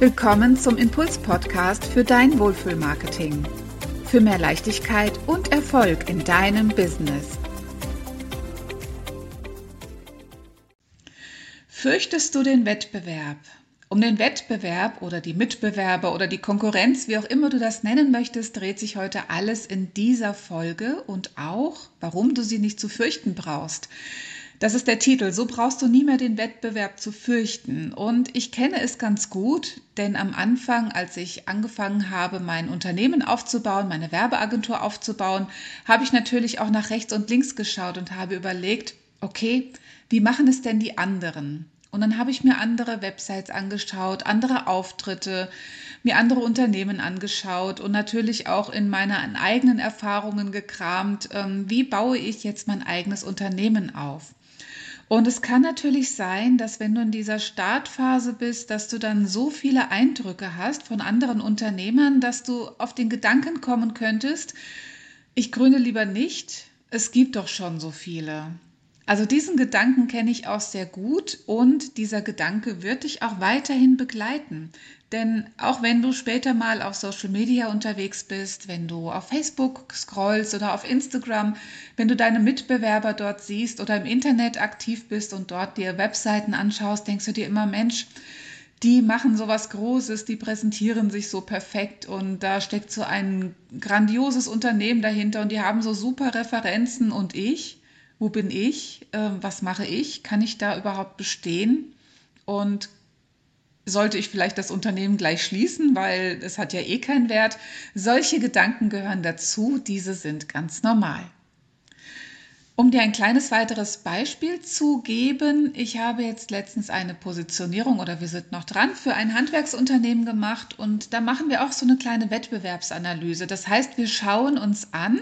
Willkommen zum Impuls-Podcast für dein Wohlfühlmarketing. Für mehr Leichtigkeit und Erfolg in deinem Business. Fürchtest du den Wettbewerb? Um den Wettbewerb oder die Mitbewerber oder die Konkurrenz, wie auch immer du das nennen möchtest, dreht sich heute alles in dieser Folge und auch, warum du sie nicht zu fürchten brauchst. Das ist der Titel. So brauchst du nie mehr den Wettbewerb zu fürchten. Und ich kenne es ganz gut, denn am Anfang, als ich angefangen habe, mein Unternehmen aufzubauen, meine Werbeagentur aufzubauen, habe ich natürlich auch nach rechts und links geschaut und habe überlegt, okay, wie machen es denn die anderen? Und dann habe ich mir andere Websites angeschaut, andere Auftritte, mir andere Unternehmen angeschaut und natürlich auch in meinen eigenen Erfahrungen gekramt, ähm, wie baue ich jetzt mein eigenes Unternehmen auf. Und es kann natürlich sein, dass wenn du in dieser Startphase bist, dass du dann so viele Eindrücke hast von anderen Unternehmern, dass du auf den Gedanken kommen könntest, ich grüne lieber nicht, es gibt doch schon so viele. Also diesen Gedanken kenne ich auch sehr gut und dieser Gedanke wird dich auch weiterhin begleiten. Denn auch wenn du später mal auf Social Media unterwegs bist, wenn du auf Facebook scrollst oder auf Instagram, wenn du deine Mitbewerber dort siehst oder im Internet aktiv bist und dort dir Webseiten anschaust, denkst du dir immer, Mensch, die machen so was Großes, die präsentieren sich so perfekt und da steckt so ein grandioses Unternehmen dahinter und die haben so super Referenzen und ich, wo bin ich, äh, was mache ich, kann ich da überhaupt bestehen und sollte ich vielleicht das Unternehmen gleich schließen, weil es hat ja eh keinen Wert. Solche Gedanken gehören dazu, diese sind ganz normal. Um dir ein kleines weiteres Beispiel zu geben, ich habe jetzt letztens eine Positionierung oder wir sind noch dran für ein Handwerksunternehmen gemacht und da machen wir auch so eine kleine Wettbewerbsanalyse. Das heißt, wir schauen uns an,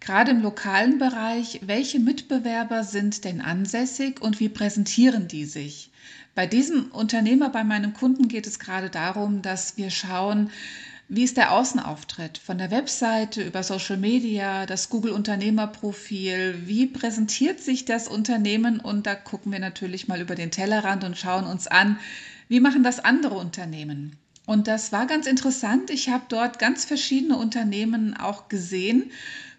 gerade im lokalen Bereich, welche Mitbewerber sind denn ansässig und wie präsentieren die sich. Bei diesem Unternehmer, bei meinem Kunden geht es gerade darum, dass wir schauen, wie ist der Außenauftritt von der Webseite über Social Media, das Google Unternehmerprofil, wie präsentiert sich das Unternehmen und da gucken wir natürlich mal über den Tellerrand und schauen uns an, wie machen das andere Unternehmen. Und das war ganz interessant. Ich habe dort ganz verschiedene Unternehmen auch gesehen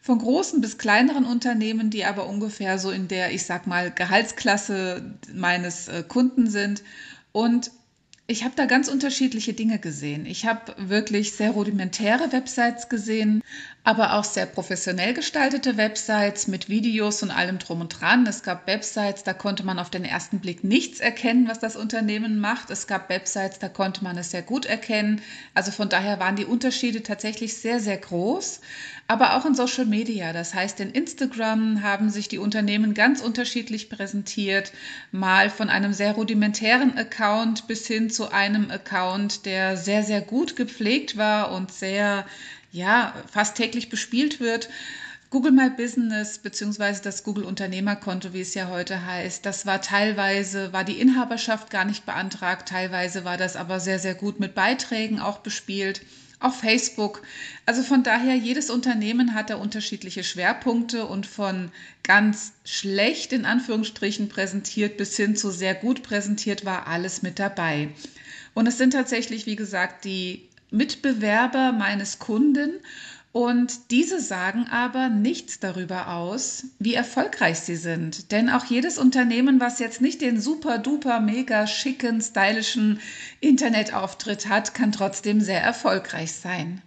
von großen bis kleineren Unternehmen, die aber ungefähr so in der, ich sag mal, Gehaltsklasse meines äh, Kunden sind. Und ich habe da ganz unterschiedliche Dinge gesehen. Ich habe wirklich sehr rudimentäre Websites gesehen, aber auch sehr professionell gestaltete Websites mit Videos und allem drum und dran. Es gab Websites, da konnte man auf den ersten Blick nichts erkennen, was das Unternehmen macht. Es gab Websites, da konnte man es sehr gut erkennen. Also von daher waren die Unterschiede tatsächlich sehr, sehr groß. Aber auch in Social Media, das heißt in Instagram haben sich die Unternehmen ganz unterschiedlich präsentiert, mal von einem sehr rudimentären Account bis hin zu einem Account, der sehr, sehr gut gepflegt war und sehr ja, fast täglich bespielt wird. Google My Business beziehungsweise das Google Unternehmerkonto, wie es ja heute heißt, das war teilweise, war die Inhaberschaft gar nicht beantragt, teilweise war das aber sehr, sehr gut mit Beiträgen auch bespielt. Auf Facebook. Also von daher, jedes Unternehmen hat da unterschiedliche Schwerpunkte und von ganz schlecht in Anführungsstrichen präsentiert bis hin zu sehr gut präsentiert war alles mit dabei. Und es sind tatsächlich, wie gesagt, die Mitbewerber meines Kunden und diese sagen aber nichts darüber aus, wie erfolgreich sie sind. Denn auch jedes Unternehmen, was jetzt nicht den super duper mega schicken, stylischen Internetauftritt hat, kann trotzdem sehr erfolgreich sein.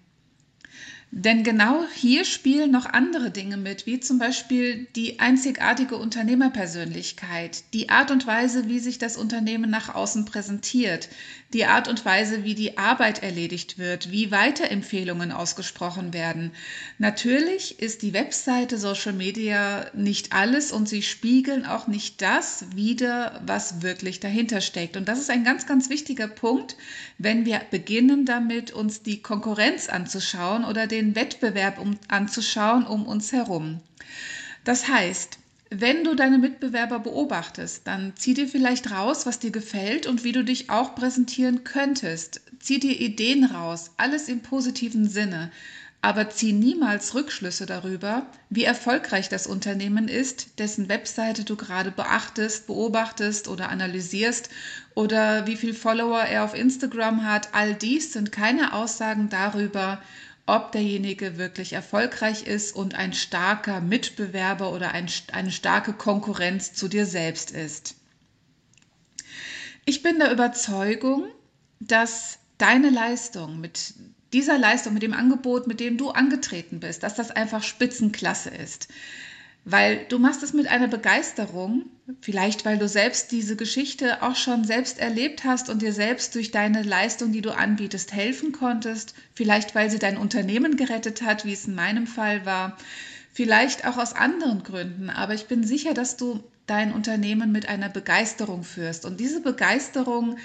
Denn genau hier spielen noch andere Dinge mit, wie zum Beispiel die einzigartige Unternehmerpersönlichkeit, die Art und Weise, wie sich das Unternehmen nach außen präsentiert, die Art und Weise, wie die Arbeit erledigt wird, wie Weiterempfehlungen ausgesprochen werden. Natürlich ist die Webseite Social Media nicht alles und sie spiegeln auch nicht das wider, was wirklich dahinter steckt. Und das ist ein ganz, ganz wichtiger Punkt, wenn wir beginnen damit, uns die Konkurrenz anzuschauen oder den Wettbewerb um, anzuschauen um uns herum. Das heißt, wenn du deine Mitbewerber beobachtest, dann zieh dir vielleicht raus, was dir gefällt und wie du dich auch präsentieren könntest. Zieh dir Ideen raus, alles im positiven Sinne. aber zieh niemals Rückschlüsse darüber, wie erfolgreich das Unternehmen ist, dessen Webseite du gerade beachtest, beobachtest oder analysierst oder wie viele Follower er auf Instagram hat. All dies sind keine Aussagen darüber, ob derjenige wirklich erfolgreich ist und ein starker Mitbewerber oder ein, eine starke Konkurrenz zu dir selbst ist. Ich bin der Überzeugung, dass deine Leistung mit dieser Leistung, mit dem Angebot, mit dem du angetreten bist, dass das einfach Spitzenklasse ist. Weil du machst es mit einer Begeisterung, vielleicht weil du selbst diese Geschichte auch schon selbst erlebt hast und dir selbst durch deine Leistung, die du anbietest, helfen konntest, vielleicht weil sie dein Unternehmen gerettet hat, wie es in meinem Fall war, vielleicht auch aus anderen Gründen, aber ich bin sicher, dass du dein Unternehmen mit einer Begeisterung führst und diese Begeisterung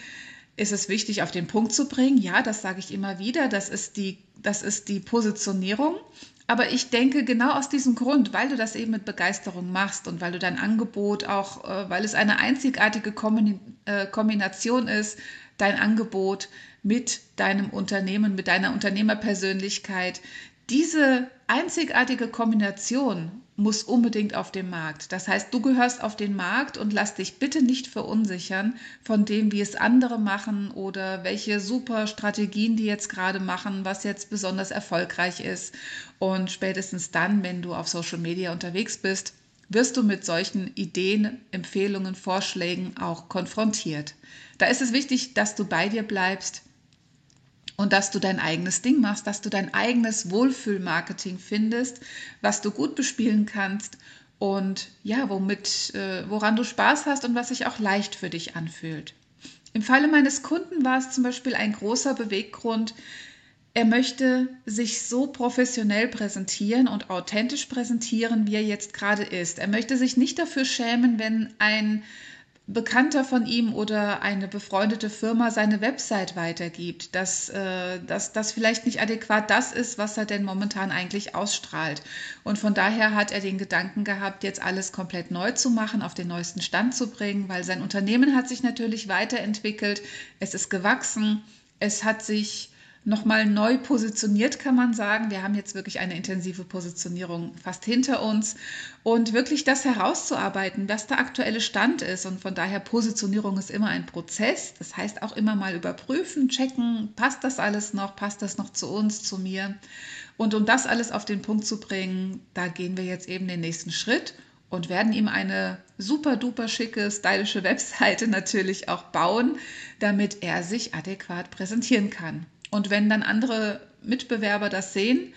ist es wichtig, auf den Punkt zu bringen. Ja, das sage ich immer wieder. Das ist die, das ist die Positionierung. Aber ich denke, genau aus diesem Grund, weil du das eben mit Begeisterung machst und weil du dein Angebot auch, äh, weil es eine einzigartige äh, Kombination ist, dein Angebot mit deinem Unternehmen, mit deiner Unternehmerpersönlichkeit, diese einzigartige Kombination muss unbedingt auf den Markt. Das heißt, du gehörst auf den Markt und lass dich bitte nicht verunsichern von dem, wie es andere machen oder welche super Strategien die jetzt gerade machen, was jetzt besonders erfolgreich ist. Und spätestens dann, wenn du auf Social Media unterwegs bist, wirst du mit solchen Ideen, Empfehlungen, Vorschlägen auch konfrontiert. Da ist es wichtig, dass du bei dir bleibst, und dass du dein eigenes Ding machst, dass du dein eigenes Wohlfühlmarketing findest, was du gut bespielen kannst und ja, womit, äh, woran du Spaß hast und was sich auch leicht für dich anfühlt. Im Falle meines Kunden war es zum Beispiel ein großer Beweggrund, er möchte sich so professionell präsentieren und authentisch präsentieren, wie er jetzt gerade ist. Er möchte sich nicht dafür schämen, wenn ein Bekannter von ihm oder eine befreundete Firma seine Website weitergibt, dass, äh, dass das vielleicht nicht adäquat das ist, was er denn momentan eigentlich ausstrahlt. Und von daher hat er den Gedanken gehabt, jetzt alles komplett neu zu machen, auf den neuesten Stand zu bringen, weil sein Unternehmen hat sich natürlich weiterentwickelt, es ist gewachsen, es hat sich nochmal neu positioniert, kann man sagen. Wir haben jetzt wirklich eine intensive Positionierung fast hinter uns und wirklich das herauszuarbeiten, was der aktuelle Stand ist. Und von daher Positionierung ist immer ein Prozess. Das heißt auch immer mal überprüfen, checken, passt das alles noch, passt das noch zu uns, zu mir. Und um das alles auf den Punkt zu bringen, da gehen wir jetzt eben den nächsten Schritt und werden ihm eine super duper schicke, stylische Webseite natürlich auch bauen, damit er sich adäquat präsentieren kann. Und wenn dann andere Mitbewerber das sehen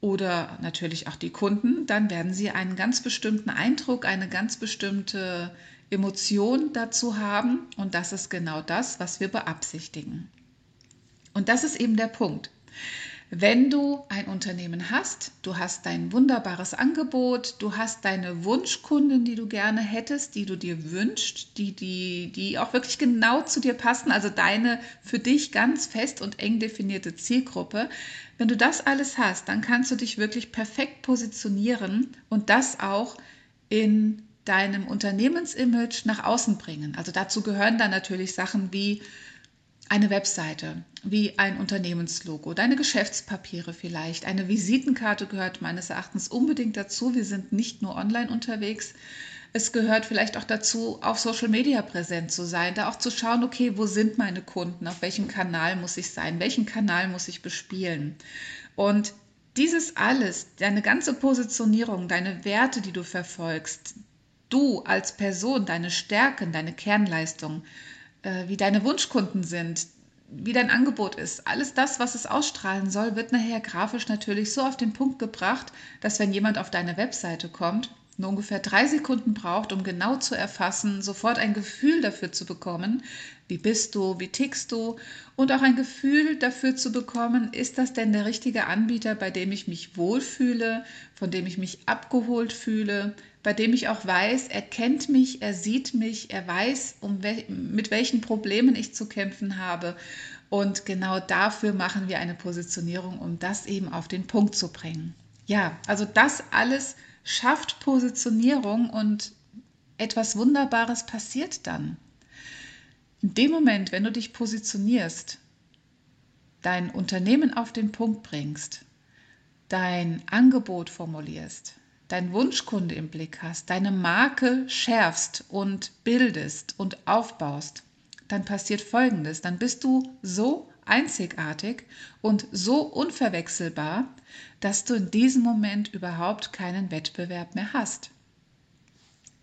oder natürlich auch die Kunden, dann werden sie einen ganz bestimmten Eindruck, eine ganz bestimmte Emotion dazu haben. Und das ist genau das, was wir beabsichtigen. Und das ist eben der Punkt. Wenn du ein Unternehmen hast, du hast dein wunderbares Angebot, du hast deine Wunschkunden, die du gerne hättest, die du dir wünschst, die, die, die auch wirklich genau zu dir passen, also deine für dich ganz fest und eng definierte Zielgruppe. Wenn du das alles hast, dann kannst du dich wirklich perfekt positionieren und das auch in deinem Unternehmensimage nach außen bringen. Also dazu gehören dann natürlich Sachen wie eine Webseite, wie ein Unternehmenslogo, deine Geschäftspapiere vielleicht, eine Visitenkarte gehört meines Erachtens unbedingt dazu. Wir sind nicht nur online unterwegs. Es gehört vielleicht auch dazu, auf Social Media präsent zu sein, da auch zu schauen, okay, wo sind meine Kunden, auf welchem Kanal muss ich sein, welchen Kanal muss ich bespielen. Und dieses alles, deine ganze Positionierung, deine Werte, die du verfolgst, du als Person, deine Stärken, deine Kernleistung, wie deine Wunschkunden sind, wie dein Angebot ist. Alles das, was es ausstrahlen soll, wird nachher grafisch natürlich so auf den Punkt gebracht, dass wenn jemand auf deine Webseite kommt, nur ungefähr drei Sekunden braucht, um genau zu erfassen, sofort ein Gefühl dafür zu bekommen, wie bist du, wie tickst du und auch ein Gefühl dafür zu bekommen, ist das denn der richtige Anbieter, bei dem ich mich wohlfühle, von dem ich mich abgeholt fühle, bei dem ich auch weiß, er kennt mich, er sieht mich, er weiß, um wel mit welchen Problemen ich zu kämpfen habe. Und genau dafür machen wir eine Positionierung, um das eben auf den Punkt zu bringen. Ja, also das alles schafft Positionierung und etwas Wunderbares passiert dann. In dem Moment, wenn du dich positionierst, dein Unternehmen auf den Punkt bringst, dein Angebot formulierst, dein Wunschkunde im Blick hast, deine Marke schärfst und bildest und aufbaust, dann passiert Folgendes. Dann bist du so einzigartig und so unverwechselbar, dass du in diesem Moment überhaupt keinen Wettbewerb mehr hast.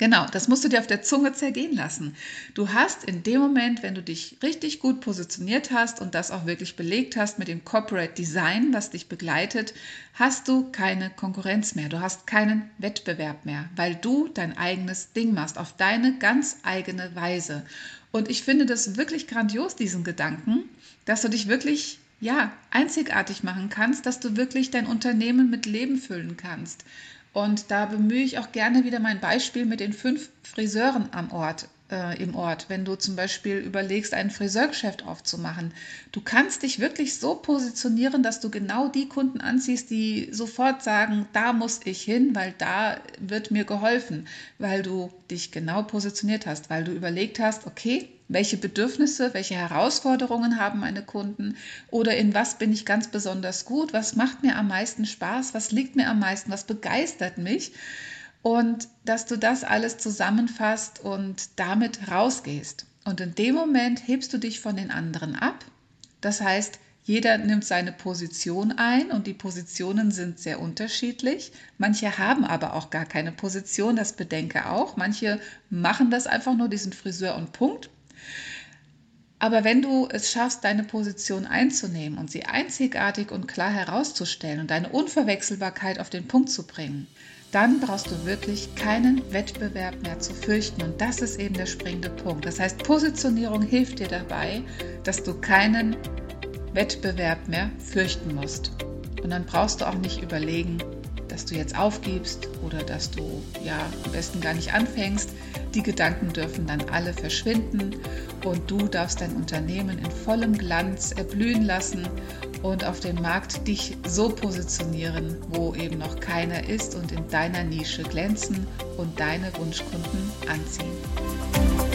Genau, das musst du dir auf der Zunge zergehen lassen. Du hast in dem Moment, wenn du dich richtig gut positioniert hast und das auch wirklich belegt hast mit dem Corporate Design, was dich begleitet, hast du keine Konkurrenz mehr. Du hast keinen Wettbewerb mehr, weil du dein eigenes Ding machst, auf deine ganz eigene Weise. Und ich finde das wirklich grandios, diesen Gedanken, dass du dich wirklich ja, einzigartig machen kannst, dass du wirklich dein Unternehmen mit Leben füllen kannst. Und da bemühe ich auch gerne wieder mein Beispiel mit den fünf Friseuren am Ort äh, im Ort, wenn du zum Beispiel überlegst, ein Friseurgeschäft aufzumachen. Du kannst dich wirklich so positionieren, dass du genau die Kunden anziehst, die sofort sagen, da muss ich hin, weil da wird mir geholfen, weil du dich genau positioniert hast, weil du überlegt hast, okay, welche Bedürfnisse, welche Herausforderungen haben meine Kunden oder in was bin ich ganz besonders gut, was macht mir am meisten Spaß, was liegt mir am meisten, was begeistert mich und dass du das alles zusammenfasst und damit rausgehst. Und in dem Moment hebst du dich von den anderen ab. Das heißt, jeder nimmt seine Position ein und die Positionen sind sehr unterschiedlich. Manche haben aber auch gar keine Position, das bedenke auch. Manche machen das einfach nur, diesen Friseur und Punkt. Aber wenn du es schaffst, deine Position einzunehmen und sie einzigartig und klar herauszustellen und deine Unverwechselbarkeit auf den Punkt zu bringen, dann brauchst du wirklich keinen Wettbewerb mehr zu fürchten. Und das ist eben der springende Punkt. Das heißt, Positionierung hilft dir dabei, dass du keinen Wettbewerb mehr fürchten musst. Und dann brauchst du auch nicht überlegen, dass du jetzt aufgibst oder dass du ja am besten gar nicht anfängst. Die Gedanken dürfen dann alle verschwinden und du darfst dein Unternehmen in vollem Glanz erblühen lassen und auf dem Markt dich so positionieren, wo eben noch keiner ist und in deiner Nische glänzen und deine Wunschkunden anziehen.